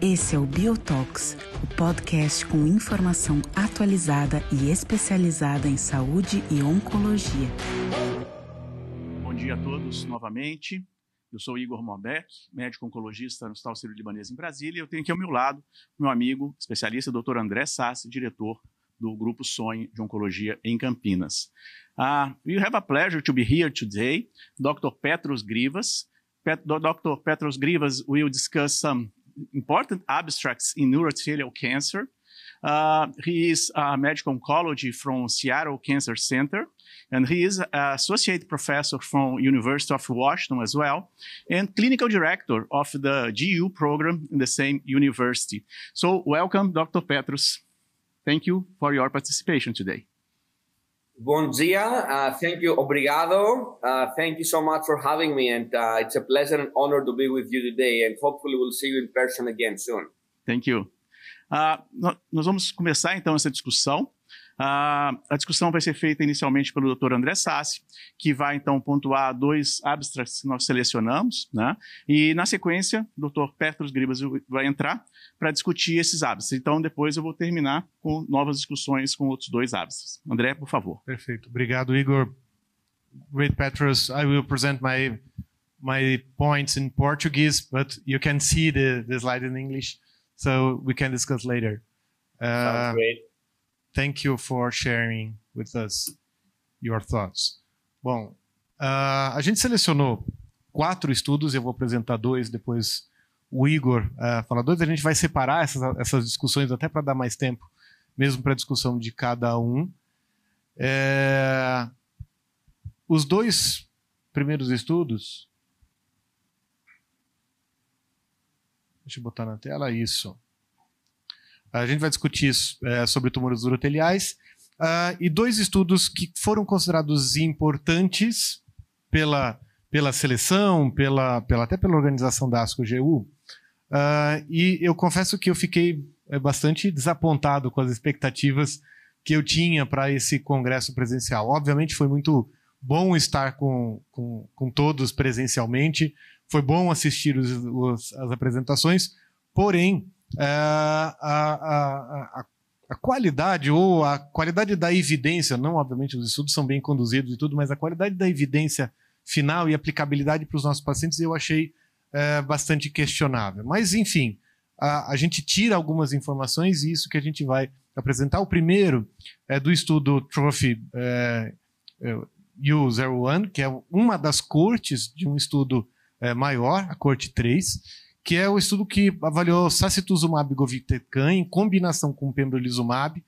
Esse é o Biotox, o podcast com informação atualizada e especializada em saúde e oncologia. Bom dia a todos novamente. Eu sou Igor Morbeck, médico oncologista no Hospital Sírio-Libanês em Brasília. Eu tenho aqui ao meu lado meu amigo especialista, Dr. André Sassi, diretor do Grupo Sonho de Oncologia em Campinas. Uh, we have a pleasure to be here today. Dr. Petros Grivas. Pet Dr. Petros Grivas will discuss some important abstracts in urothelial cancer. Uh, he is a medical oncology from Seattle Cancer Center, and he is associate professor from University of Washington as well, and clinical director of the GU program in the same university. So welcome, Dr. Petros. Thank you for your participation today. Bom dia. Uh, thank you. Obrigado. Uh, thank you so much for having me. And uh, it's a pleasure and honor to be with you today. And hopefully we'll see you in person again soon. Thank you. Uh, nós vamos começar então essa discussão. Uh, a discussão vai ser feita inicialmente pelo Dr. André Sassi, que vai então pontuar dois abstracts que nós selecionamos, né? E na sequência, o Dr. Petros Gribas vai entrar para discutir esses abstracts. Então depois eu vou terminar com novas discussões com outros dois abstracts. André, por favor. Perfeito. Obrigado, Igor. Great Petros, I will present my my points in Portuguese, but you can see the, the slide in English, so we can discuss later. Uh, Sounds great. Thank you for sharing with us your thoughts. Bom, uh, a gente selecionou quatro estudos, eu vou apresentar dois, depois o Igor uh, fala dois, a gente vai separar essas, essas discussões até para dar mais tempo, mesmo para a discussão de cada um. É, os dois primeiros estudos. Deixa eu botar na tela isso. A gente vai discutir é, sobre tumores uroteliais uh, e dois estudos que foram considerados importantes pela, pela seleção, pela, pela, até pela organização da ASCO-GU. Uh, ah, e eu confesso que eu fiquei é, bastante desapontado com as expectativas que eu tinha para esse congresso presencial. Obviamente foi muito bom estar com, com, com todos presencialmente, foi bom assistir os, os, as apresentações, porém a, a, a, a, qualidade ou a qualidade da evidência, não obviamente os estudos são bem conduzidos e tudo, mas a qualidade da evidência final e aplicabilidade para os nossos pacientes eu achei é, bastante questionável. Mas enfim, a, a, gente tira algumas informações e isso que a gente vai apresentar. O primeiro é do estudo Trophy é, é, U01, que é uma das cortes de um estudo é, maior, a corte 3, que é o estudo que avaliou sacituzumab govitecan em combinação com pembrolizumab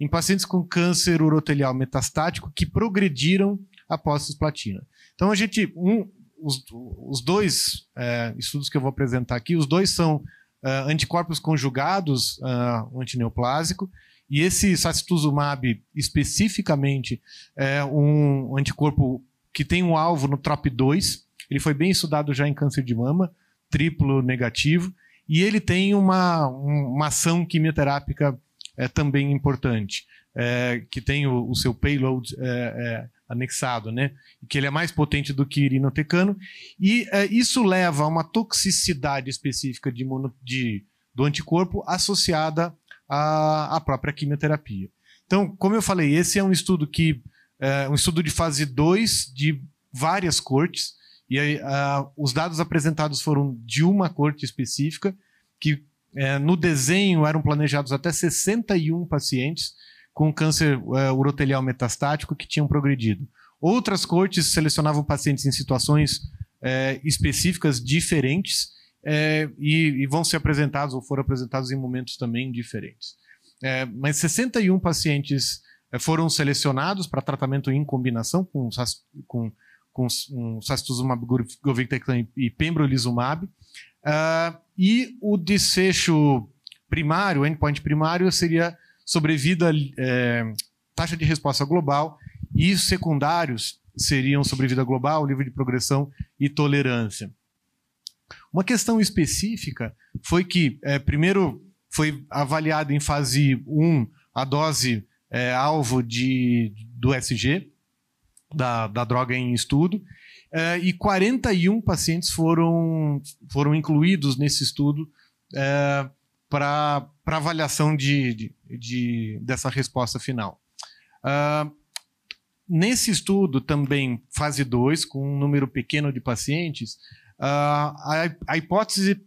em pacientes com câncer urotelial metastático que progrediram após cisplatina. Então a gente, um, os, os, dois é, estudos que eu vou apresentar aqui, os dois são é, anticorpos conjugados uh, antineoplásico e esse sacituzumab especificamente é um anticorpo que tem um alvo no TROP2. Ele foi bem estudado já em câncer de mama triplo negativo, e ele tem uma, uma ação quimioterápica é, também importante, é, que tem o, o seu payload é, é, anexado, né? que ele é mais potente do que irinotecano, e é, isso leva a uma toxicidade específica de, mono, de do anticorpo associada à, à própria quimioterapia. Então, como eu falei, esse é um estudo que é um estudo de fase 2 de várias cortes, e aí, uh, os dados apresentados foram de uma corte específica, que uh, no desenho eram planejados até 61 pacientes com câncer uh, urotelial metastático que tinham progredido. Outras cortes selecionavam pacientes em situações é, específicas diferentes é, e, e, vão ser apresentados ou foram apresentados em momentos também diferentes. mas 61 pacientes foram selecionados para tratamento em combinação com, com com um sacituzumab govitecan e pembrolizumab. Uh, e o desfecho primário, o endpoint primário, seria sobrevida, é, taxa de resposta global, e os secundários seriam sobrevida global, livre de progressão e tolerância. Uma questão específica foi que, é, primeiro, foi avaliada em fase 1 a dose é, alvo de, do SG, da, da droga em estudo, é, e 41 pacientes foram, foram incluídos nesse estudo é, para avaliação de, de, de, dessa resposta final. Uh, nesse estudo, também, fase 2, com um número pequeno de pacientes, uh, a, a hipótese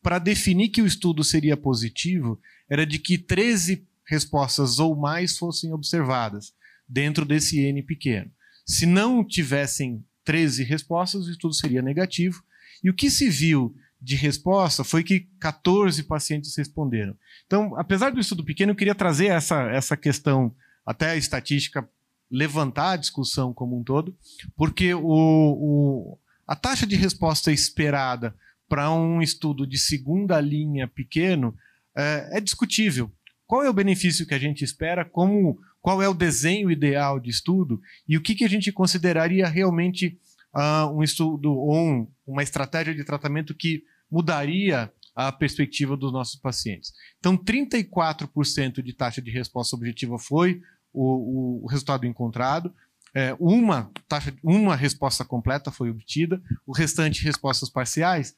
para definir que o estudo seria positivo era de que 13 respostas ou mais fossem observadas dentro desse N pequeno. Se não tivessem 13 respostas, o estudo seria negativo. E o que se viu de resposta foi que 14 pacientes responderam. Então, apesar do estudo pequeno, eu queria trazer essa, essa questão, até a estatística, levantar a discussão como um todo, porque o, o a taxa de resposta esperada para um estudo de segunda linha pequeno é, é, discutível. Qual é o benefício que a gente espera? Como, qual é o desenho ideal de estudo? E o que, que a gente consideraria realmente uh, um estudo ou um, uma estratégia de tratamento que mudaria a perspectiva dos nossos pacientes. Então, 34% de taxa de resposta objetiva foi o, o, resultado encontrado. É, uma, taxa, uma resposta completa foi obtida, o restante respostas parciais.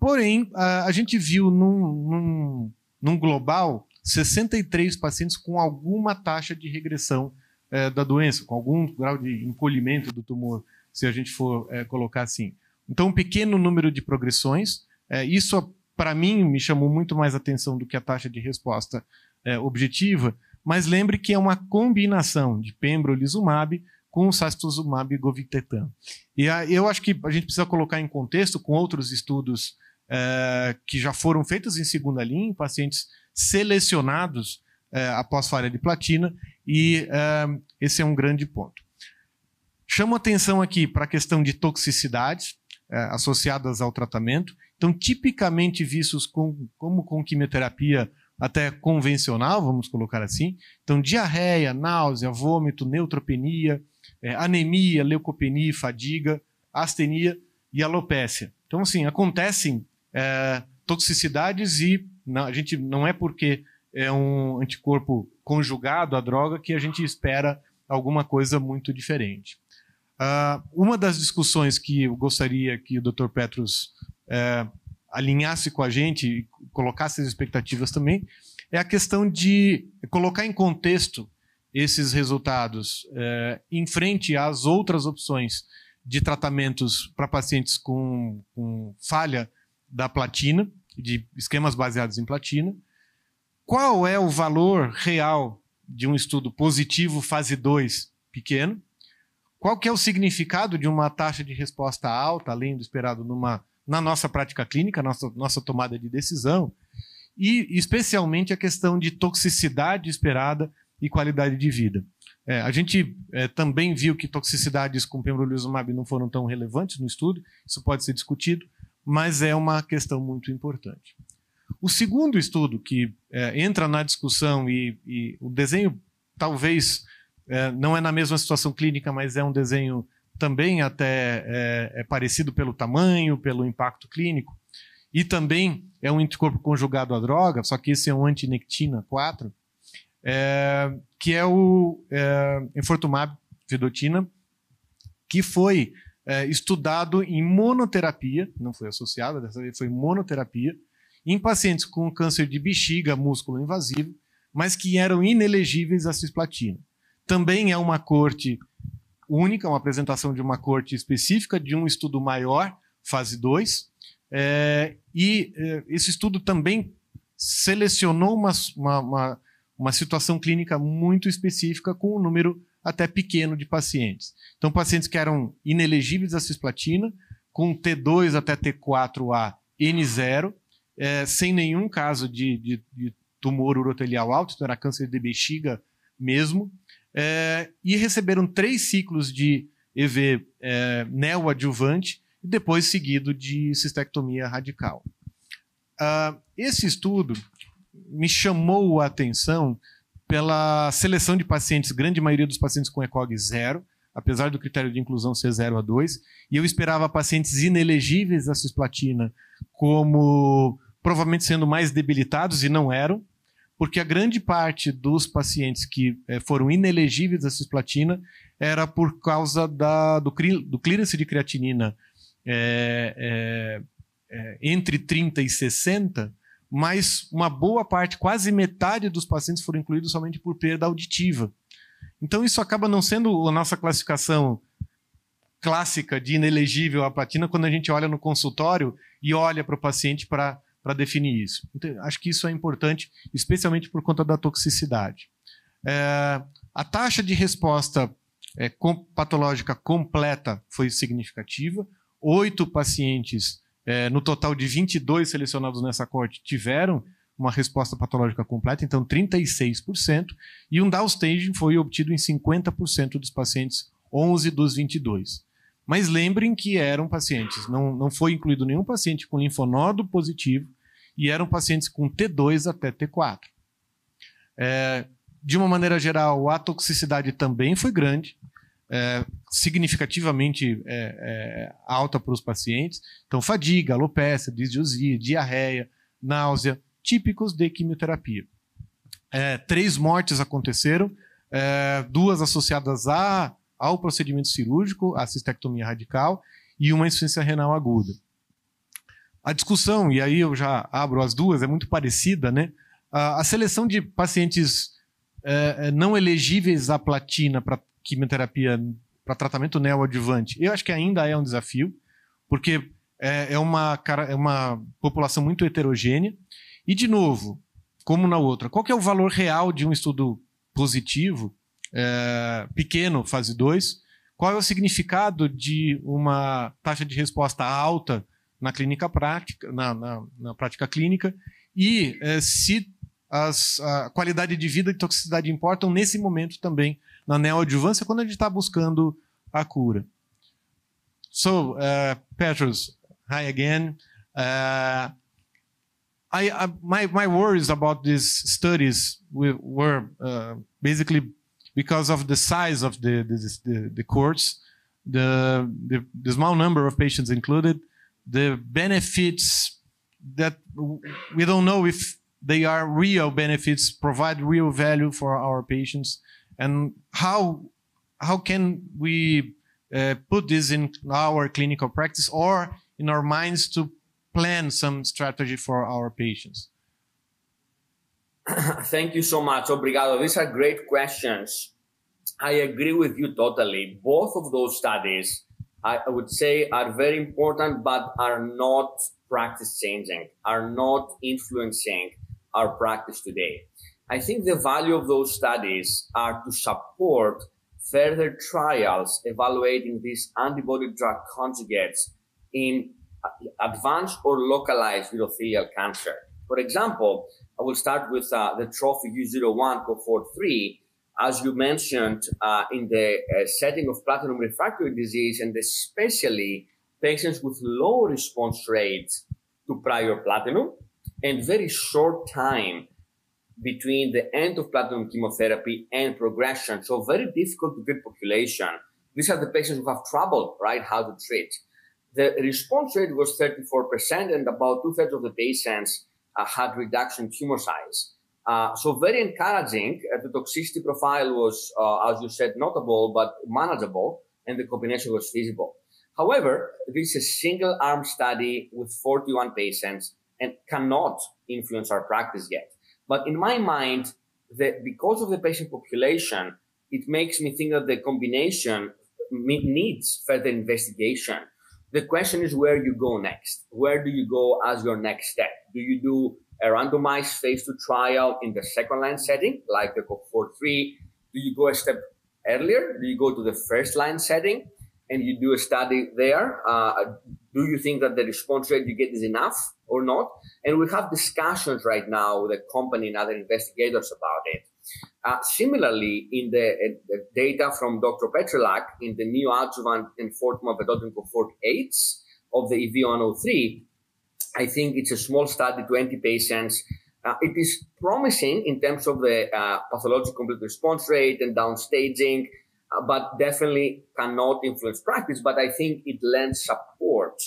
Porém, a, a gente viu num, num, num, global 63 pacientes com alguma taxa de regressão é, da doença, com algum grau de encolhimento do tumor se a gente for é, colocar assim. Então, um pequeno número de progressões. É, isso, para mim, me chamou muito mais atenção do que a taxa de resposta é, objetiva. Mas lembre que é uma combinação de pembrolizumab com sacituzumab e govitecan. E eu acho que a gente precisa colocar em contexto com outros estudos é, que já foram feitos em segunda linha, em pacientes selecionados é, após falha de platina, e é, esse é um grande ponto. Chamo atenção aqui para a questão de toxicidades é, associadas ao tratamento. Então, tipicamente vistos com, como com quimioterapia até convencional, vamos colocar assim. Então, diarreia, náusea, vômito, neutropenia, anemia, leucopenia, fadiga, astenia e alopécia. Então, assim, acontecem é, toxicidades e não, a gente não é porque é um anticorpo conjugado à droga que a gente espera alguma coisa muito diferente. Uh, uma das discussões que eu gostaria que o Dr. Petrus uh, alinhasse com a gente e colocasse as expectativas também é a questão de colocar em contexto esses resultados uh, em frente às outras opções de tratamentos para pacientes com, com falha da platina, de esquemas baseados em platina. Qual é o valor real de um estudo positivo fase 2 pequeno? Qual que é o significado de uma taxa de resposta alta, além do esperado numa, na nossa prática clínica, nossa, nossa tomada de decisão? E, especialmente, a questão de toxicidade esperada e qualidade de vida. É, a gente é, também viu que toxicidades com pembrolizumab não foram tão relevantes no estudo, isso pode ser discutido, mas é uma questão muito importante. O segundo estudo que é, entra na discussão e, e o desenho talvez é, não é na mesma situação clínica, mas é um desenho também até é, é, parecido pelo tamanho, pelo impacto clínico. E também é um anticorpo conjugado à droga, só que esse é um antinectina 4, é, que é o é, enfortumab vedotina, que foi é, estudado em monoterapia, não foi associado, dessa vez foi monoterapia, em pacientes com câncer de bexiga músculo invasivo, mas que eram inelegíveis à cisplatina. Também é uma corte única, uma apresentação de uma corte específica de um estudo maior, fase 2. É, e é, esse estudo também selecionou uma, uma, uma, uma situação clínica muito específica com um número até pequeno de pacientes. Então, pacientes que eram inelegíveis à cisplatina, com T2 até T4A N0, é, sem nenhum caso de, de, de tumor urotelial alto, então era câncer de bexiga mesmo, é, e receberam três ciclos de EV é, neoadjuvante e depois seguido de cistectomia radical. Uh, esse estudo me chamou a atenção pela seleção de pacientes, grande maioria dos pacientes com ECOG zero, apesar do critério de inclusão ser 0 a 2, e eu esperava pacientes inelegíveis à cisplatina como provavelmente sendo mais debilitados, e não eram porque a grande parte dos pacientes que é, foram inelegíveis à cisplatina era por causa da, do, do clearance de creatinina é, é, é, entre 30 e 60, mas uma boa parte, quase metade dos pacientes foram incluídos somente por perda auditiva. Então isso acaba não sendo a nossa classificação clássica de inelegível à platina quando a gente olha no consultório e olha para o paciente para definir isso. Então, acho que isso é importante, especialmente por conta da toxicidade. É, a taxa de resposta é, com, patológica completa foi significativa. Oito pacientes é, no total de 22 selecionados nessa corte, tiveram uma resposta patológica completa, então 36%, e um downstaging foi obtido em 50% dos pacientes, 11 dos 22. Mas lembrem que eram pacientes, não, não foi incluído nenhum paciente com linfonodo positivo, e eram pacientes com T2 até T4. É, de uma maneira geral, a toxicidade também foi grande, é, significativamente é, é, alta para os pacientes. Então, fadiga, alopecia, disdiosia, diarreia, náusea, típicos de quimioterapia. É, três mortes aconteceram, é, duas associadas a, ao procedimento cirúrgico, a cistectomia radical, e uma insuficiência renal aguda. A discussão, e aí eu já abro as duas, é muito parecida, né? A, seleção de pacientes não elegíveis à platina para quimioterapia para tratamento neoadjuvante, eu acho que ainda é um desafio, porque é, é, uma, é uma população muito heterogênea. E, de novo, como na outra, qual é o valor real de um estudo positivo, é, pequeno, fase 2? Qual é o significado de uma taxa de resposta alta na clínica prática, na, na, na prática clínica? E é, se as, a qualidade de vida e toxicidade importam nesse momento também na neoadjuvância quando a gente está buscando a cura. So, uh, Petrus, hi again. Uh, I, I, my, my worries about these studies were uh, basically because of the size of the, the, the, the courts, the, the, the small number of patients included, the benefits that we don't know if they are real benefits, provide real value for our patients and how how can we uh, put this in our clinical practice or in our minds to plan some strategy for our patients? Thank you so much. Obrigado. These are great questions. I agree with you totally. Both of those studies, I would say, are very important, but are not practice changing, are not influencing our practice today. I think the value of those studies are to support further trials evaluating these antibody drug conjugates in advanced or localized urothelial cancer. For example, I will start with uh, the Trophy U01 cohort 3. As you mentioned, uh, in the uh, setting of platinum refractory disease, and especially patients with low response rates to prior platinum and very short time between the end of platinum chemotherapy and progression. So very difficult to treat population. These are the patients who have trouble, right, how to treat. The response rate was 34% and about two thirds of the patients uh, had reduction tumor size. Uh, so very encouraging. Uh, the toxicity profile was, uh, as you said, notable, but manageable and the combination was feasible. However, this is a single arm study with 41 patients and cannot influence our practice yet. But in my mind, that because of the patient population, it makes me think that the combination needs further investigation. The question is where you go next. Where do you go as your next step? Do you do a randomized phase two trial in the second line setting, like the cohort three? Do you go a step earlier? Do you go to the first line setting and you do a study there? Uh, do you think that the response rate you get is enough or not? And we have discussions right now with the company and other investigators about it. Uh, similarly, in the, uh, the, data from Dr. Petrylak in the new neoadjuvant enfortumab vedotin cohort 8 of the EV103, I think it's a small study, 20 patients. Uh, it is promising in terms of the uh, pathological complete response rate and downstaging, but definitely cannot influence practice. But I think it lends support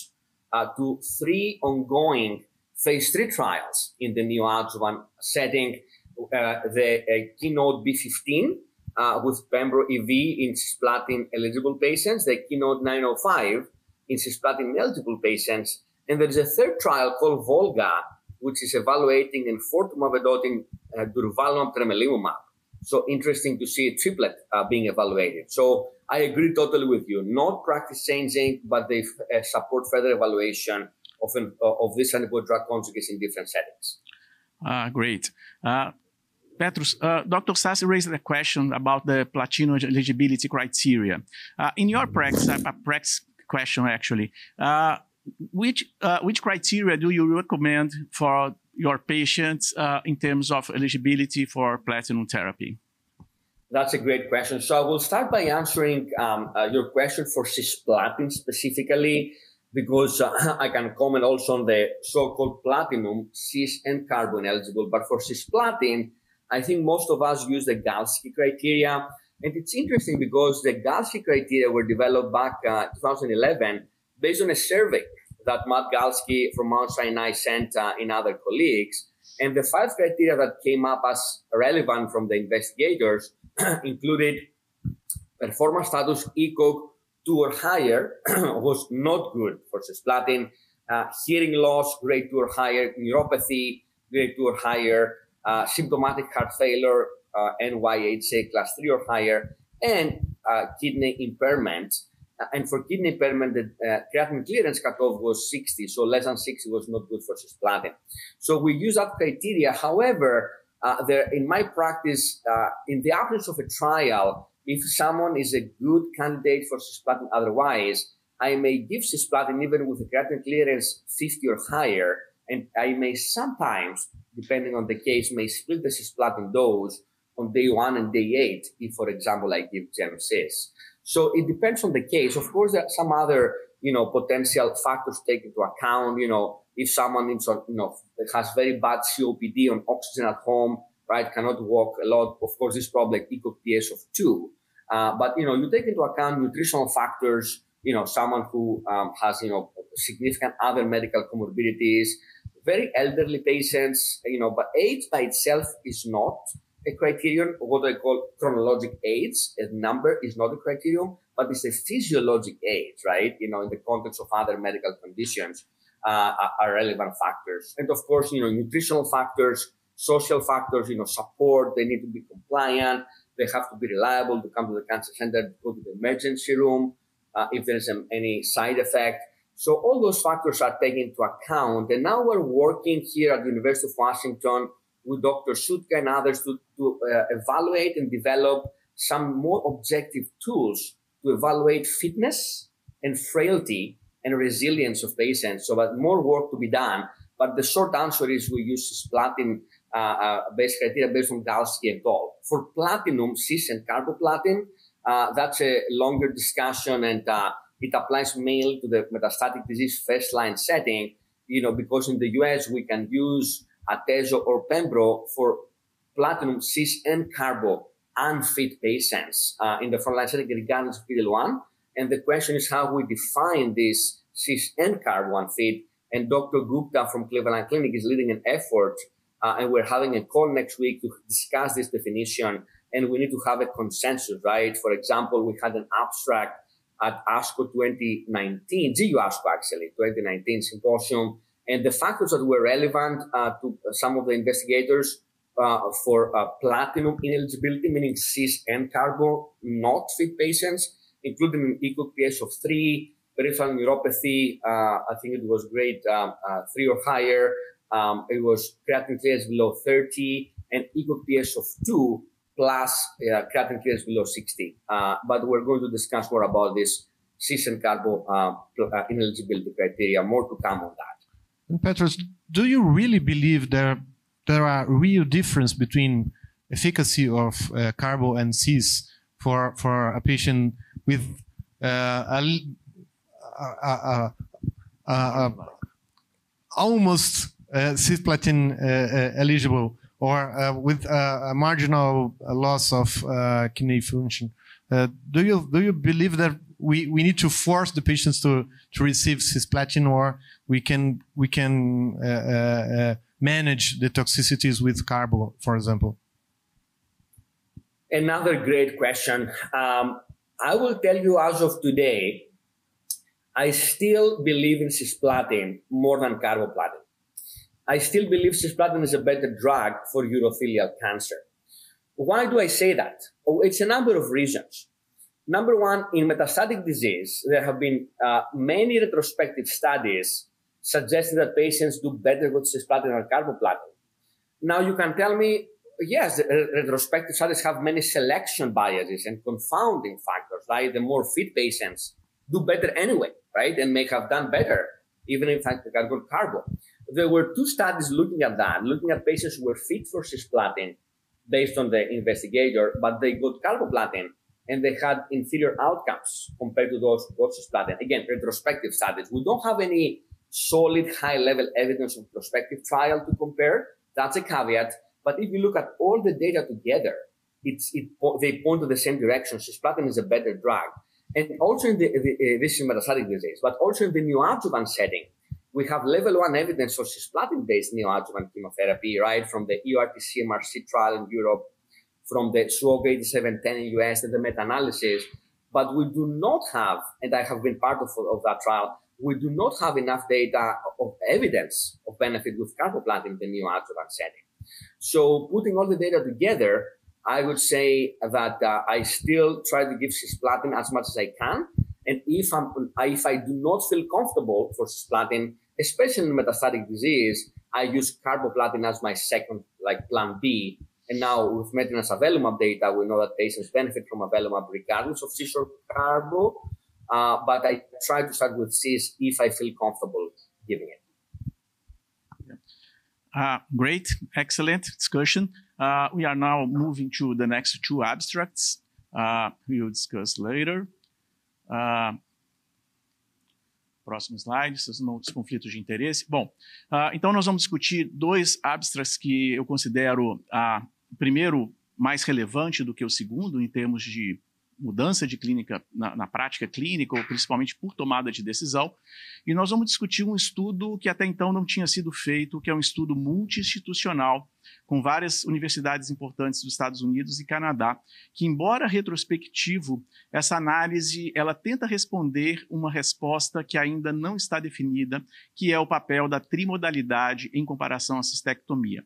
uh, to three ongoing phase three trials in the neoadjuvant setting. Uh, the uh, keynote B15 uh, with Pembro EV in cisplatin eligible patients, the Keynote 905 in cisplatin eligible patients. And there's a third trial called Volga, which is evaluating enfortumab vedotin uh, durvalumab tremelimumab. So interesting to see a triplet uh, being evaluated. So I agree totally with you. Not practice changing, but they uh, support further evaluation of, an, uh, of this antibody drug conjugates in different settings. Ah, great. Uh, Petros, uh, Dr. Sasse raised a question about the Platino eligibility criteria. Uh, in your practice, a practice question actually, uh, which uh, which criteria do you recommend for your patients uh, in terms of eligibility for platinum therapy? That's a great question. So I will start by answering um, uh, your question for cisplatin specifically, because uh, I can comment also on the so-called platinum, cis and carbo eligible. But for cisplatin, I think most of us use the Galsky criteria. And it's interesting because the Galsky criteria were developed back uh, 2011 based on a survey that Matt Galsky from Mount Sinai sent uh, in other colleagues. And the five criteria that came up as relevant from the investigators included performance status ECOG 2 or higher was not good for cisplatin, uh, hearing loss grade 2 or higher, neuropathy grade 2 or higher, uh, symptomatic heart failure, uh, NYHA class 3 or higher, and uh, kidney impairment and for kidney impairment, the uh, creatinine clearance cutoff was 60, so less than 60 was not good for cisplatin. So we use that criteria. However, uh, there in my practice, uh, in the absence of a trial, if someone is a good candidate for cisplatin otherwise, I may give cisplatin even with a creatinine clearance 50 or higher, and I may sometimes, depending on the case, may split the cisplatin dose on day one and day eight, if, for example, I give GemCis. So it depends on the case. Of course, there are some other, you know, potential factors taken into account. You know, if someone is, you know, has very bad COPD on oxygen at home, right, cannot walk a lot. Of course, this probably ECOG PS of two. Uh, but you know, you take into account nutritional factors. You know, someone who um, has, you know, significant other medical comorbidities, very elderly patients. You know, but age by itself is not a criterion what I call chronologic age. A number is not a criterion, but it's a physiologic age, right? You know, in the context of other medical conditions uh, are relevant factors. And of course, you know, nutritional factors, social factors, you know, support, they need to be compliant. They have to be reliable to come to the cancer center, go to the emergency room uh, if there's um, any side effect. So all those factors are taken into account. And now we're working here at the University of Washington with Dr. Sutka and others to, to uh, evaluate and develop some more objective tools to evaluate fitness and frailty and resilience of patients. So, but more work to be done. But the short answer is we use cisplatin uh, uh, based criteria based on Galsky and all. For platinum, cis and carboplatin, uh, that's a longer discussion and uh, it applies mainly to the metastatic disease first line setting. You know, because in the US we can use Atezo or Pembro for platinum, cis, and carbo unfit patients uh, in the frontline setting regardless of PD-L1. And the question is how we define this cis and carbo unfit. And Dr. Gupta from Cleveland Clinic is leading an effort, uh, and we're having a call next week to discuss this definition. And we need to have a consensus, right? For example, we had an abstract at ASCO 2019, GU ASCO actually, 2019 symposium and the factors that were relevant uh, to some of the investigators uh, for uh, platinum ineligibility, meaning cis and carbo not fit patients, including an ECOG PS of three, peripheral neuropathy, uh, I think it was grade um, uh, three or higher. Um, it was creatinine clearance below 30 and ECOG PS of two plus uh, creatinine clearance below 60. but we're going to discuss more about this cis and carbo ineligibility criteria, more to come on that. And Petros, do you really believe there there are real difference between efficacy of uh, carbo and cis for for a patient with uh, a, a, a, almost uh, cisplatin uh, uh, eligible or uh, with a, marginal loss of kidney function? do you do you believe that we, we need to force the patients to, to receive cisplatin or we can we can uh, uh, uh, manage the toxicities with carbo, for example? Another great question. Um, I will tell you as of today, I still believe in cisplatin more than carboplatin. I still believe cisplatin is a better drug for urothelial cancer. Why do I say that? Oh, it's a number of reasons. Number one, in metastatic disease, there have been uh, many retrospective studies suggesting that patients do better with cisplatin or carboplatin. Now you can tell me, yes, uh, retrospective studies have many selection biases and confounding factors, like the more fit patients do better anyway, right? And may have done better, even if they got good carbo. There were two studies looking at that, looking at patients who were fit for cisplatin based on the investigator, but they got carboplatin and they had inferior outcomes compared to those who got cisplatin. Again, retrospective studies. We don't have any solid high level evidence of prospective trial to compare. That's a caveat. But if you look at all the data together, it's, it, they point to the same direction. Cisplatin is a better drug. And also in the, the uh, this is metastatic disease, but also in the neoadjuvant setting, we have level one evidence of cisplatin-based neoadjuvant chemotherapy, right? From the EORTC MRC trial in Europe, from the SWOG 8710 in the US, and the meta-analysis. But we do not have, and I have been part of, of that trial, we do not have enough data of evidence of benefit with carboplatin in the neoadjuvant setting. So putting all the data together, I would say that uh, I still try to give cisplatin as much as I can. And if I'm, if I do not feel comfortable for cisplatin, especially in metastatic disease, I use carboplatin as my second, like plan B. And now with maintenance avelumab data, we know that patients benefit from avelumab regardless of cis or carbo. Uh, but I try to start with cis if I feel comfortable giving it. Uh, great, excellent discussion. Uh, we are now moving to the next two abstracts uh, will discuss later. Uh, próximo slide, outros conflitos de interesse. Bom, uh, então nós vamos discutir dois abstracts que eu considero uh, o primeiro mais relevante do que o segundo em termos de mudança de clínica na, na, prática clínica, ou principalmente por tomada de decisão. E nós vamos discutir um estudo que até então não tinha sido feito, que é um estudo multi-institucional com várias universidades importantes dos Estados Unidos e Canadá, que embora retrospectivo, essa análise ela tenta responder uma resposta que ainda não está definida, que é o papel da trimodalidade em comparação à cistectomia.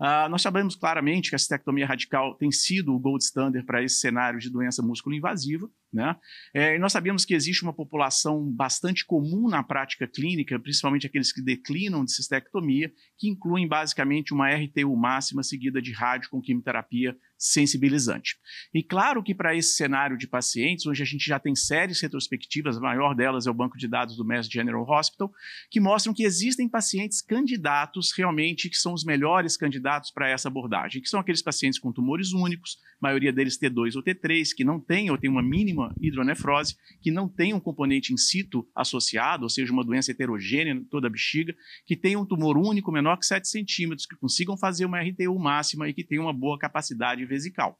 Uh, nós sabemos claramente que a cistectomia radical tem sido o gold standard para esse cenário de doença músculo-invasiva, né? É, nós sabemos que existe uma população bastante comum na prática clínica, principalmente aqueles que declinam de cistectomia, que incluem basicamente uma RTU máxima seguida de rádio com quimioterapia sensibilizante. E claro que para esse cenário de pacientes, onde a gente já tem séries retrospectivas, a maior delas é o banco de dados do Mass General Hospital, que mostram que existem pacientes candidatos realmente que são os melhores candidatos para essa abordagem, que são aqueles pacientes com tumores únicos, maioria deles T2 ou T3, que não têm ou têm uma mínima hidronefrose, que não tem um componente in situ associado, ou seja, uma doença heterogênea toda a bexiga, que tem um tumor único menor que 7 centímetros, que consigam fazer uma RTU máxima e que tenham uma boa capacidade vesical.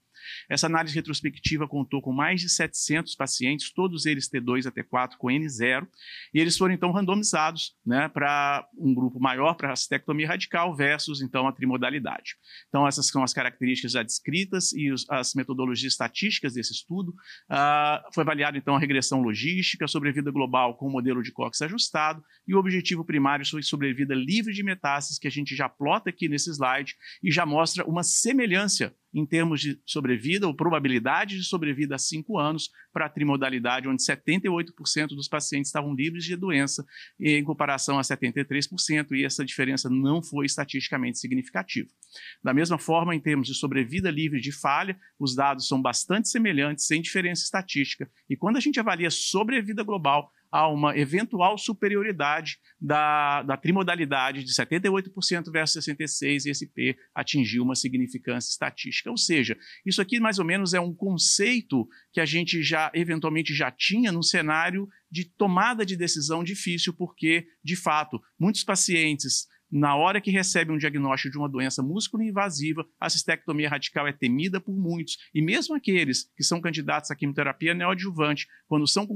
Essa análise retrospectiva contou com mais de 700 pacientes, todos eles T2 a T4 com N0, e eles foram então randomizados né, para um grupo maior para a radical versus então a trimodalidade. Então essas são as características já descritas e os, as metodologias estatísticas desse estudo. Uh, foi avaliado então a regressão logística, sobrevida global com o modelo de Cox ajustado e o objetivo primário foi sobrevida livre de metástases que a gente já plota aqui nesse slide e já mostra uma semelhança em termos de sobrevida ou probabilidade de sobrevida a cinco anos para a trimodalidade, onde 78% dos pacientes estavam livres de doença, em comparação a 73%, e essa diferença não foi estatisticamente significativa. Da mesma forma, em termos de sobrevida livre de falha, os dados são bastante semelhantes, sem diferença estatística, e quando a gente avalia sobrevida global, a uma eventual superioridade da, da trimodalidade de 78% versus 66% e esse P atingiu uma significância estatística. Ou seja, isso aqui mais ou menos é um conceito que a gente já eventualmente já tinha num cenário de tomada de decisão difícil, porque, de fato, muitos pacientes na hora que recebem um diagnóstico de uma doença músculo-invasiva, a cistectomia radical é temida por muitos. E mesmo aqueles que são candidatos à quimioterapia neoadjuvante, quando são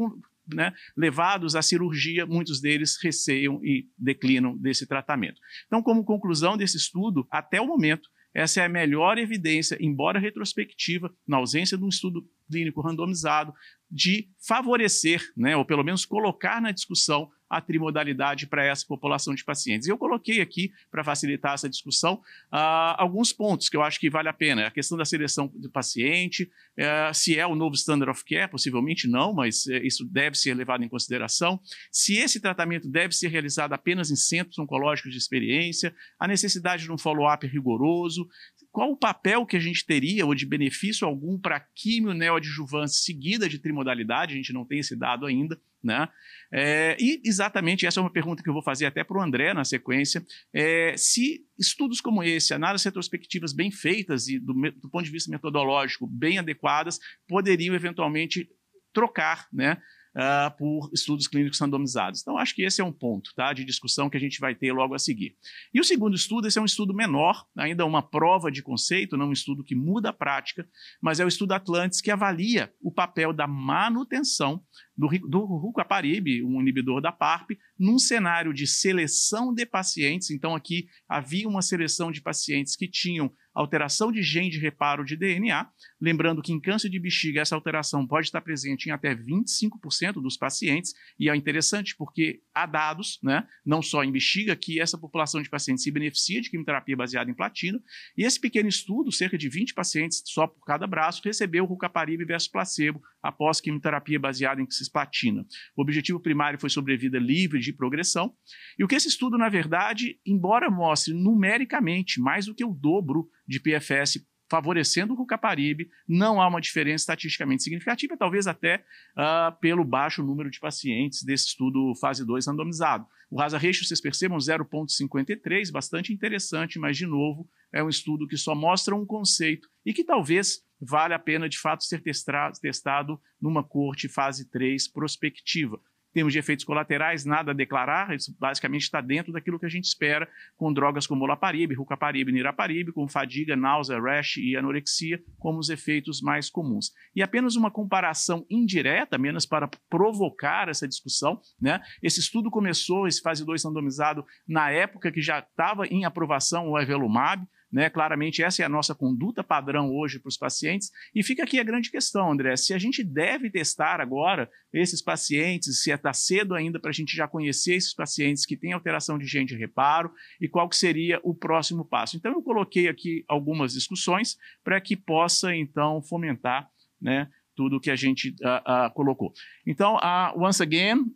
né, levados à cirurgia, muitos deles receiam e declinam desse tratamento. Então, como conclusão desse estudo, até o momento, essa é a melhor evidência, embora retrospectiva, na ausência de um estudo clínico randomizado, de favorecer, né, ou pelo menos colocar na discussão a trimodalidade para essa população de pacientes. Eu coloquei aqui, para facilitar essa discussão, uh, alguns pontos que eu acho que vale a pena. A questão da seleção do paciente, uh, se é o novo standard of care, possivelmente não, mas uh, isso deve ser levado em consideração. Se esse tratamento deve ser realizado apenas em centros oncológicos de experiência, a necessidade de um follow-up rigoroso, qual o papel que a gente teria, ou de benefício algum, para quimio neoadjuvância seguida de trimodalidade, a gente não tem esse dado ainda, né? É, e exatamente essa é uma pergunta que eu vou fazer até para o André na sequência. É, se estudos como esse, análises retrospectivas bem feitas e do, do ponto de vista metodológico bem adequadas, poderiam eventualmente trocar, né? Uh, por estudos clínicos randomizados. Então, acho que esse é um ponto tá, de discussão que a gente vai ter logo a seguir. E o segundo estudo, esse é um estudo menor, ainda uma prova de conceito, não um estudo que muda a prática, mas é o estudo Atlantis que avalia o papel da manutenção do, do rucaparib, um inibidor da PARP, num cenário de seleção de pacientes. Então, aqui havia uma seleção de pacientes que tinham alteração de gene de reparo de DNA. Lembrando que em câncer de bexiga essa alteração pode estar presente em até 25% dos pacientes, e é interessante porque há dados, né, não só em bexiga, que essa população de pacientes se beneficia de quimioterapia baseada em platina, e esse pequeno estudo, cerca de 20 pacientes só por cada braço, recebeu rucaparib versus placebo após quimioterapia baseada em cisplatina. O objetivo primário foi sobrevida livre de progressão, e o que esse estudo, na verdade, embora mostre numericamente mais do que o dobro de PFS favorecendo o Rucaparib, não há uma diferença estatisticamente significativa, talvez até uh, pelo baixo número de pacientes desse estudo fase 2 randomizado. O Rasa Ratio, vocês percebam, 0,53, bastante interessante, mas, de novo, é um estudo que só mostra um conceito e que talvez vale a pena, de fato, ser testado numa corte fase 3 prospectiva termos de efeitos colaterais, nada a declarar, isso basicamente está dentro daquilo que a gente espera com drogas como olaparib, rucaparib, niraparib, com fadiga, náusea, rash e anorexia como os efeitos mais comuns. E apenas uma comparação indireta, menos para provocar essa discussão, né? Esse estudo começou, esse fase 2 randomizado, na época que já estava em aprovação o evelumab, né? Claramente, essa é a nossa conduta padrão hoje para os pacientes. E fica aqui a grande questão, André: se a gente deve testar agora esses pacientes, se está cedo ainda para a gente já conhecer esses pacientes que têm alteração de gene de reparo e qual que seria o próximo passo. Então, eu coloquei aqui algumas discussões para que possa, então, fomentar né, tudo que a gente uh, uh, colocou. Então, uh, once again,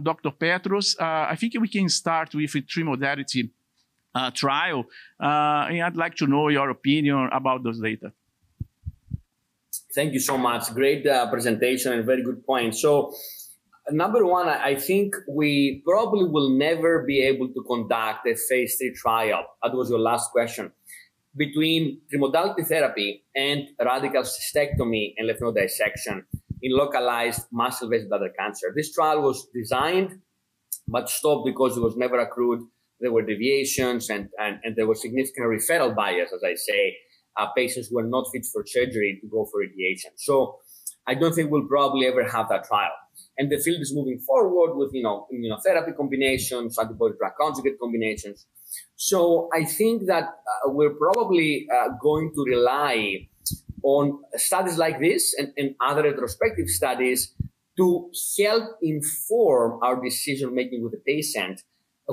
Dr. Petros, I think we can start with a trimodality uh, trial. Uh, and I'd like to know your opinion about those data. Thank you so much. Great uh, presentation and very good point. So, number one, I think we probably will never be able to conduct a phase three trial. That was your last question. Between trimodality therapy and radical cystectomy and lymph node dissection in localized muscle invasive bladder cancer. This trial was designed but stopped because it was never accrued there were deviations and, and, and there was significant referral bias, as I say, uh, patients who were not fit for surgery to go for radiation. So I don't think we'll probably ever have that trial. And the field is moving forward with, you know, immunotherapy combinations, antibody drug conjugate combinations. So I think that uh, we're probably uh, going to rely on studies like this and, and other retrospective studies to help inform our decision making with the patient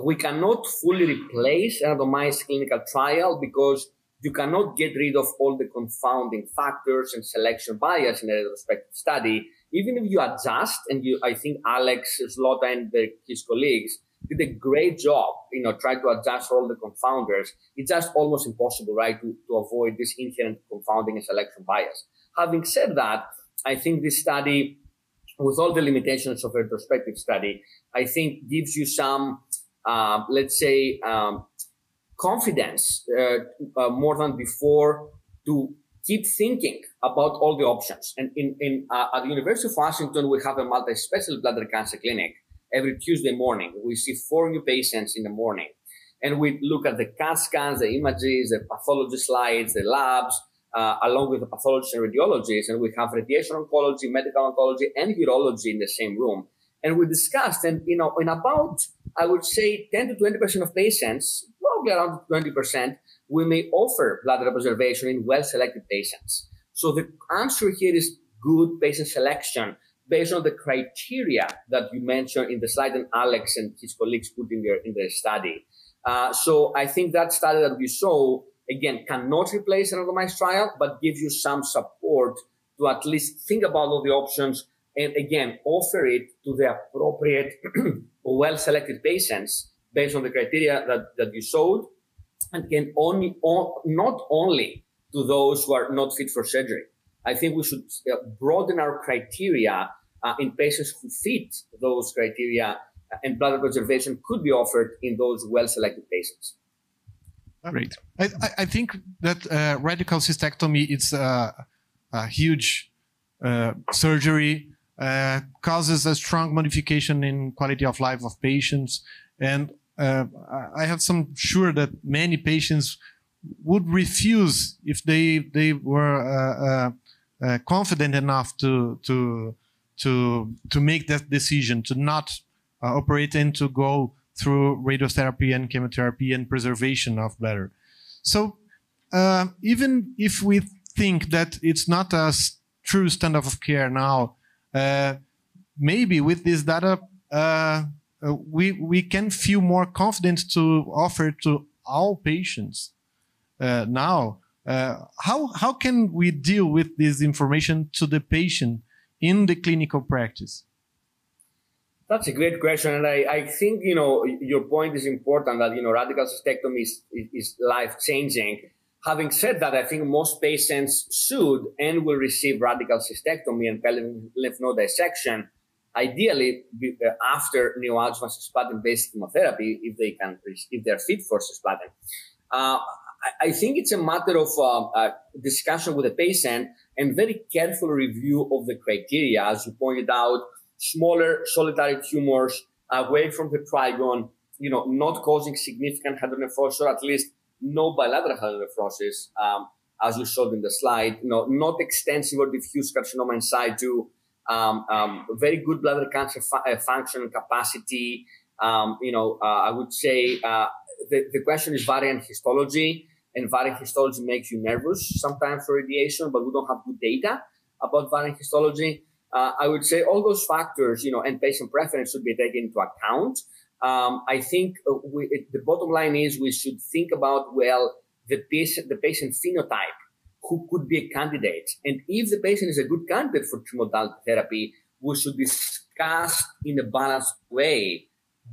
we cannot fully replace a randomized clinical trial because you cannot get rid of all the confounding factors and selection bias in a retrospective study. Even if you adjust, and you, I think Alex Zlotta and the, his colleagues did a great job, you know, try to adjust all the confounders. It's just almost impossible, right, to, to avoid this inherent confounding and selection bias. Having said that, I think this study, with all the limitations of a retrospective study, I think gives you some uh, let's say, um, confidence uh, uh, more than before to keep thinking about all the options. And in, in uh, at the University of Washington, we have a multi-special bladder cancer clinic every Tuesday morning. We see four new patients in the morning, and we look at the CAT scans, the images, the pathology slides, the labs. Uh, along with the pathologists and radiologists, and we have radiation oncology, medical oncology, and urology in the same room. And we discussed, and you know, in about I would say 10 to 20% of patients, probably around 20%, we may offer bladder preservation in well-selected patients. So the answer here is good patient selection based on the criteria that you mentioned in the slide and Alex and his colleagues put in their in their study. Uh, so I think that study that we saw again cannot replace an randomized trial, but gives you some support to at least think about all the options and again offer it to the appropriate well-selected patients based on the criteria that, that you showed and can only on, not only to those who are not fit for surgery. I think we should uh, broaden our criteria uh, in patients who fit those criteria, uh, and bladder preservation could be offered in those well-selected patients. Great. I, I think that uh, radical cystectomy is a, a huge uh, surgery, uh, causes a strong modification in quality of life of patients, and I have some sure that many patients would refuse if they they were uh, confident enough to to to to make that decision to not uh, operate and to go through radiotherapy and chemotherapy and preservation of bladder. So uh, even if we think that it's not a true standard of care now, uh, maybe with this data uh, uh, we we can feel more confident to offer to all patients now uh, how how can we deal with this information to the patient in the clinical practice? That's a great question, and I, I think you know your point is important that you know radical cystectomy is, is life changing. Having said that, I think most patients should and will receive radical cystectomy and pelvic lymph node dissection, ideally uh, after neoadjuvant cisplatin-based chemotherapy, if they can, if they're fit for cisplatin. Uh, I think it's a matter of uh, uh, discussion with the patient and very careful review of the criteria. As you pointed out, smaller solitary tumors away from the trigone, you know, not causing significant hydronephrosis or at least no bilateral hydronephrosis, um, as you showed in the slide, you know, not extensive or diffuse carcinoma in situ, um, um, very good bladder cancer fu- uh, function and capacity. Um, you know, uh, I would say uh, the, the question is variant histology, and variant histology makes you nervous sometimes for radiation, but we don't have good data about variant histology. Uh, I would say all those factors, you know, and patient preference should be taken into account. Um, I think uh, we, it, the bottom line is we should think about well the patient, the patient phenotype, who could be a candidate, and if the patient is a good candidate for trimodal therapy, we should discuss in a balanced way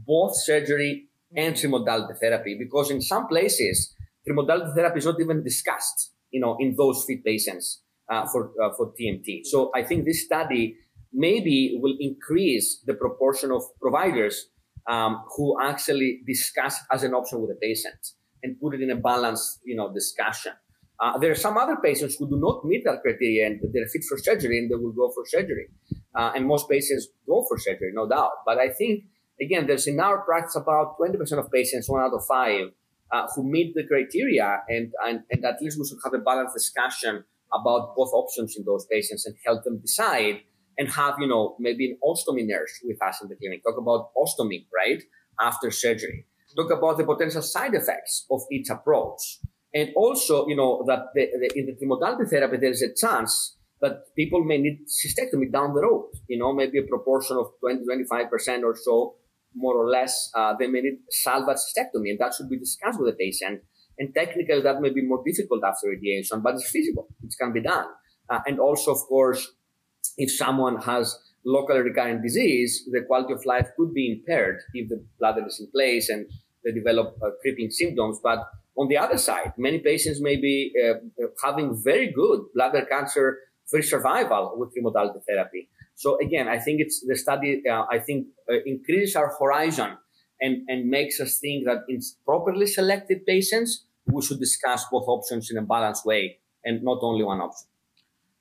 both surgery and trimodality therapy because in some places trimodality therapy is not even discussed you know in those fit patients uh, for uh, for TMT. So I think this study maybe will increase the proportion of providers um, who actually discuss as an option with the patient and put it in a balanced you know discussion. Uh, there are some other patients who do not meet that criteria and they're fit for surgery and they will go for surgery. Uh, and most patients go for surgery, no doubt. But I think again, there's in our practice about 20% of patients, one out of five, uh, who meet the criteria, and, and, and at least we should have a balanced discussion about both options in those patients and help them decide and have, you know, maybe an ostomy nurse with us in the clinic. Talk about ostomy, right? After surgery. Talk about the potential side effects of each approach. And also, you know, that the, the, in the trimodality therapy, there's a chance that people may need cystectomy down the road, you know, maybe a proportion of 20, 25% or so more or less, uh, they may need salvage cystectomy, and that should be discussed with the patient. And technically, that may be more difficult after radiation, but it's feasible. It can be done. Uh, and also, of course, if someone has locally recurrent disease, the quality of life could be impaired if the bladder is in place and they develop uh, crippling symptoms. But on the other side, many patients may be uh, having very good bladder cancer free survival with chemotherapy therapy. So again, I think it's the study. Uh, I think uh, increases our horizon and and makes us think that in properly selected patients, we should discuss both options in a balanced way and not only one option.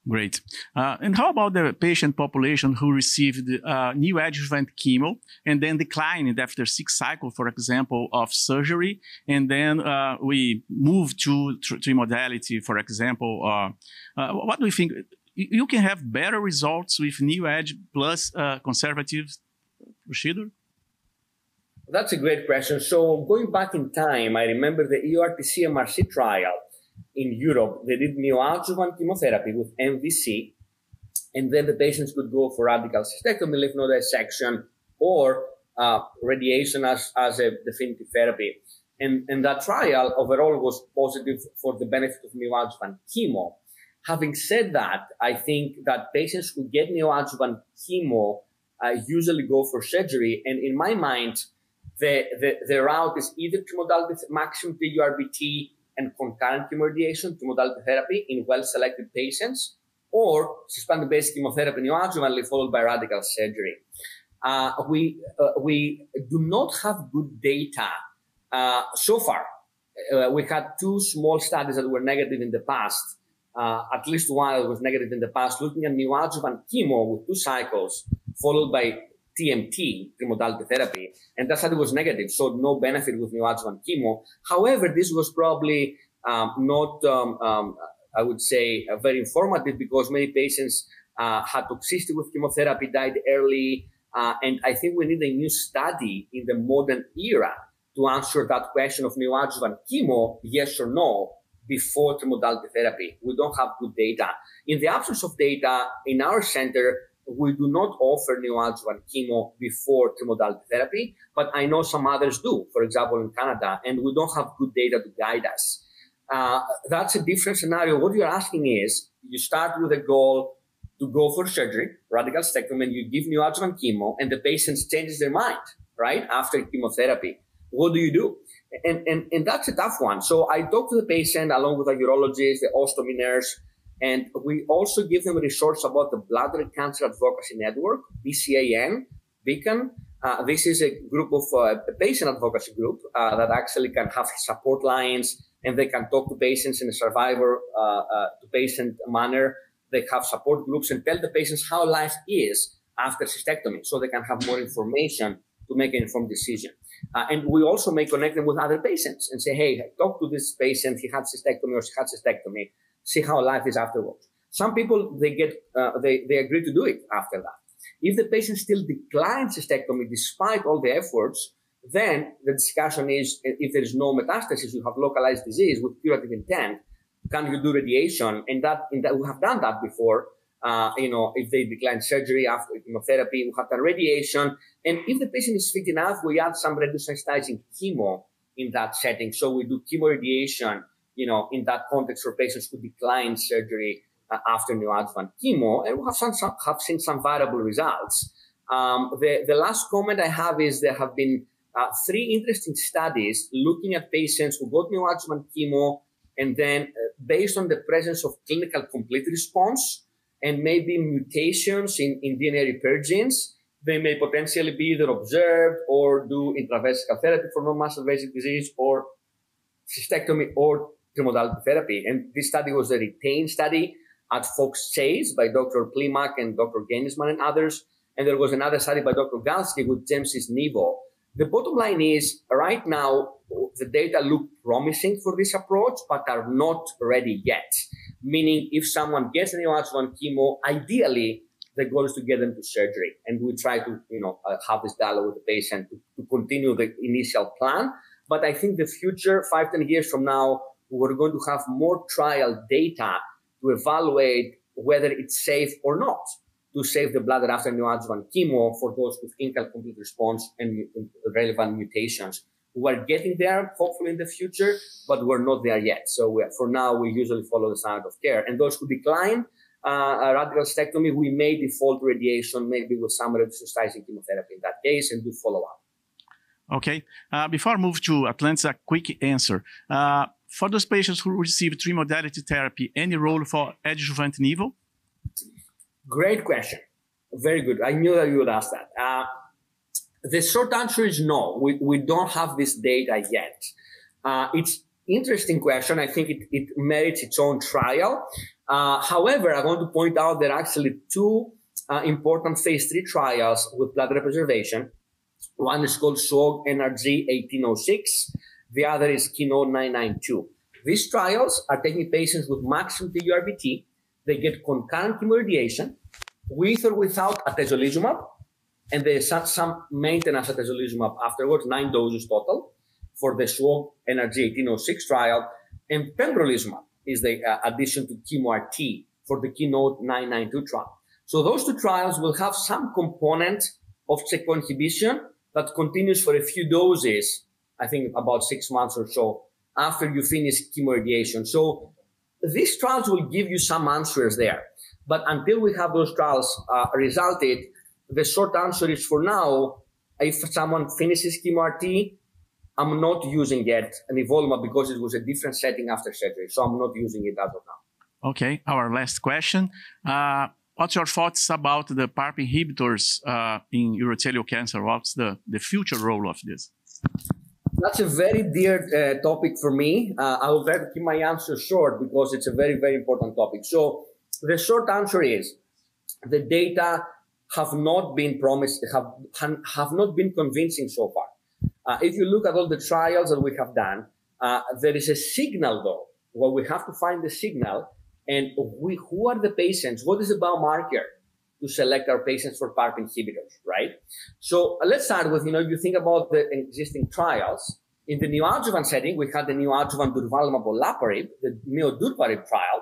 Great. Uh, and how about the patient population who received uh, neoadjuvant chemo and then declined after six cycles, for example, of surgery, and then uh, we move to, to modality, for example? Uh, uh, what do you think? you can have better results with NeoEdge plus uh, conservative procedure? That's a great question. So going back in time, I remember the EORTC MRC trial in Europe. They did neoadjuvant chemotherapy with MVC, and then the patients could go for radical cystectomy, lymph node dissection, or uh, radiation as, as a definitive therapy. And, and that trial overall was positive for the benefit of neoadjuvant chemo. Having said that, I think that patients who get neoadjuvant chemo uh, usually go for surgery. And in my mind, the, the, the route is either trimodality maximum TURBT and concurrent chemoradiation, trimodality therapy in well-selected patients, or cisplatin-based chemotherapy neoadjuvantly followed by radical surgery. Uh, we uh, we do not have good data uh, so far. Uh, we had two small studies that were negative in the past. Uh, at least one that was negative in the past, looking at neoadjuvant chemo with two cycles, followed by TMT, chemotherapy therapy, and that study was negative, so no benefit with neoadjuvant chemo. However, this was probably um, not, um, um, I would say, uh, very informative because many patients uh, had toxicity with chemotherapy, died early, uh, and I think we need a new study in the modern era to answer that question of neoadjuvant chemo, yes or no, before chemotherapy therapy. We don't have good data. In the absence of data in our center, we do not offer neoadjuvant chemo before chemotherapy therapy, but I know some others do, for example, in Canada, and we don't have good data to guide us. Uh, that's a different scenario. What you're asking is you start with a goal to go for surgery, radical cystectomy, and you give neoadjuvant chemo, and the patient changes their mind, right, after chemotherapy. What do you do? And, and, and that's a tough one. So I talk to the patient along with a urologist, the ostomy nurse, and we also give them resources about the Bladder Cancer Advocacy Network, BCAN, Beacon. Uh, this is a group of uh, a patient advocacy group uh, that actually can have support lines and they can talk to patients in a survivor uh, uh, to patient manner. They have support groups and tell the patients how life is after cystectomy so they can have more information to make an informed decision. Uh, and we also may connect them with other patients and say, hey, talk to this patient. He had cystectomy or she had cystectomy. See how life is afterwards. Some people, they get, uh, they, they agree to do it after that. If the patient still declines cystectomy despite all the efforts, then the discussion is if there is no metastasis, you have localized disease with curative intent, can you do radiation? And that, in that we have done that before. Uh, you know, if they decline surgery after chemotherapy, we have done radiation. And if the patient is fit enough, we add some radiosensitizing chemo in that setting. So we do chemo radiation, you know, in that context for patients who decline surgery uh, after neoadjuvant chemo. And we have, some, some, have seen some variable results. Um, the, the last comment I have is there have been uh, three interesting studies looking at patients who got neoadjuvant chemo and then uh, based on the presence of clinical complete response and maybe mutations in, in DNA repair genes, they may potentially be either observed or do intravesical therapy for non-muscle invasive disease or cystectomy or chemotherapy therapy. And this study was a retained study at Fox Chase by Dr. Plimack and Dr. Geynisman and others. And there was another study by Dr. Galsky with GemCis Nivo. The bottom line is right now, the data look promising for this approach, but are not ready yet. Meaning, if someone gets an neoadjuvant chemo, ideally, the goal is to get them to surgery. And we try to, you know, uh, have this dialogue with the patient to, to continue the initial plan. But I think the future, five, ten years from now, we're going to have more trial data to evaluate whether it's safe or not to save the bladder after neoadjuvant chemo for those with clinical complete response and relevant mutations. We're getting there, hopefully in the future, but we're not there yet. So for now, we usually follow the standard of care. And those who decline uh, a radical cystectomy, we may default radiation, maybe with some radiosensitizing chemotherapy in that case, and do follow up. Okay. Uh, before I move to Atlantis, a quick answer. Uh, for those patients who receive trimodality therapy, any role for adjuvant nivo? Great question. Very good. I knew that you would ask that. Uh, the short answer is no. We, we don't have this data yet. Uh, it's interesting question. I think it, it merits its own trial. Uh, however, I want to point out there are actually two uh, important phase three trials with bladder preservation. One is called SWOG NRG 1806. The other is KEYNOTE 992. These trials are taking patients with maximum TURBT. They get concurrent chemoradiation with or without atezolizumab and there's some, some maintenance atezolizumab afterwards, nine doses total for the SWOG NRG 1806 trial, and pembrolizumab is the uh, addition to chemo RT for the Keynote 992 trial. So those two trials will have some component of checkpoint inhibition that continues for a few doses, I think about six months or so after you finish chemoradiation. So these trials will give you some answers there. But until we have those trials uh, resulted, the short answer is for now, if someone finishes chemo RT, I'm not using yet nivolumab because it was a different setting after surgery. So I'm not using it as of now. Okay, our last question. Uh, what's your thoughts about the PARP inhibitors uh, in urothelial cancer? What's the, the future role of this? That's a very dear uh, topic for me. Uh, I will try to keep my answer short because it's a very, very important topic. So the short answer is the data have not been promised, have, have not been convincing so far. Uh, if you look at all the trials that we have done, uh, there is a signal though. Well, we have to find the signal and we, who are the patients? What is the biomarker to select our patients for PARP inhibitors, right? So uh, let's start with, you know, you think about the existing trials, in the neoadjuvant setting, we had the neoadjuvant durvalumab olaparib, the NEODURVARIB trial,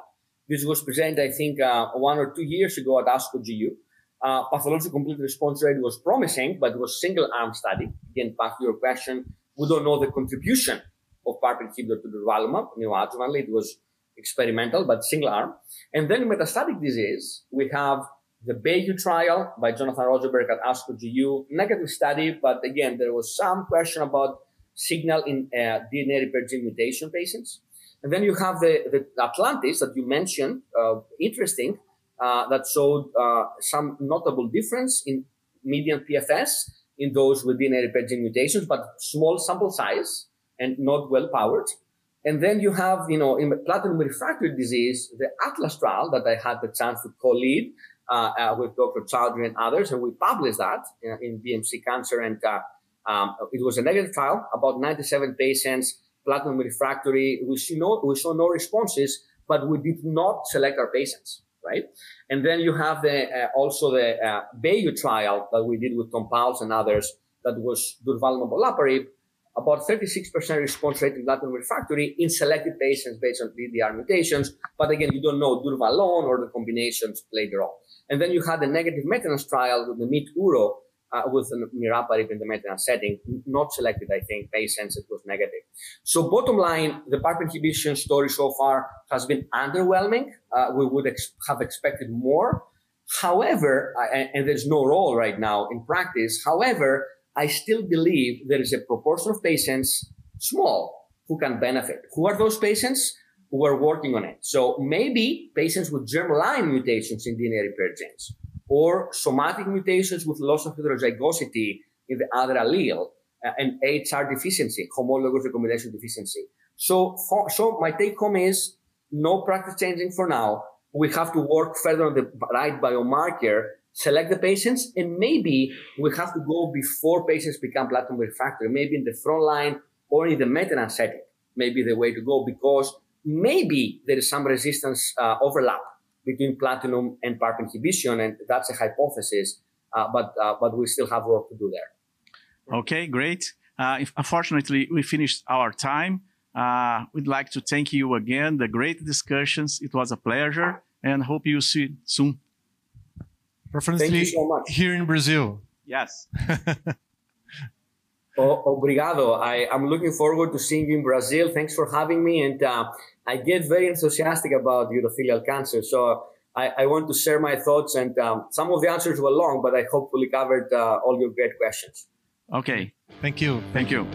which was presented, I think, uh, one or two years ago at ASCO GU. Uh, pathological complete response rate was promising, but it was single arm study. Again, back to your question, we don't know the contribution of PARP inhibitor to durvalumab neoadjuvantly. It was experimental, but single arm. And then metastatic disease, we have the Bayou trial by Jonathan Rosenberg at ASCO GU, negative study, but again, there was some question about signal in uh, DNA repair gene mutation patients. And then you have the, the Atlantis that you mentioned, uh, interesting, uh, that showed uh, some notable difference in median PFS in those with DNA repair gene mutations, but small sample size and not well powered. And then you have, you know, in platinum refractory disease, the Atlas trial that I had the chance to co-lead uh, uh, with Dr. Chowdhury and others, and we published that uh, in BMC Cancer. And uh, um, it was a negative trial, about 97 patients, platinum refractory. We saw no, we saw no responses, but we did not select our patients, right? And then you have the also the uh, Bayou trial that we did with Tom Powles and others that was durvalumab olaparib, about 36% response rate in platinum refractory in selected patients based on DDR mutations. But again, you don't know durva alone or the combinations a role. And then you had the negative maintenance trial with the MEET-URO uh, with niraparib in the maintenance setting, not selected, I think, patients, it was negative. So bottom line, the PARP inhibition story so far has been underwhelming. Uh, we would ex- have expected more. However, and there's no role right now in practice. However, I still believe there is a proportion of patients, small, who can benefit. Who are those patients? Who are working on it. So maybe patients with germline mutations in DNA repair genes or somatic mutations with loss of heterozygosity in the other allele uh, and HR deficiency, homologous recombination deficiency. So, for, so my take home is no practice changing for now. We have to work further on the right biomarker select the patients, and maybe we have to go before patients become platinum refractory, maybe in the front line or in the maintenance setting, maybe the way to go because maybe there is some resistance uh, overlap between platinum and PARP inhibition, and that's a hypothesis, uh, but uh, but we still have work to do there. Okay, great. Uh, if, unfortunately, we finished our time. Uh, we'd like to thank you again. The great discussions. It was a pleasure, and hope you see soon. Preferably so here in Brazil. Yes. oh, obrigado. I, am looking forward to seeing you in Brazil. Thanks for having me. And uh, I get very enthusiastic about urothelial cancer. So I, I want to share my thoughts. And um, some of the answers were long, but I hopefully covered uh, all your great questions. Okay. Thank you. Thank you.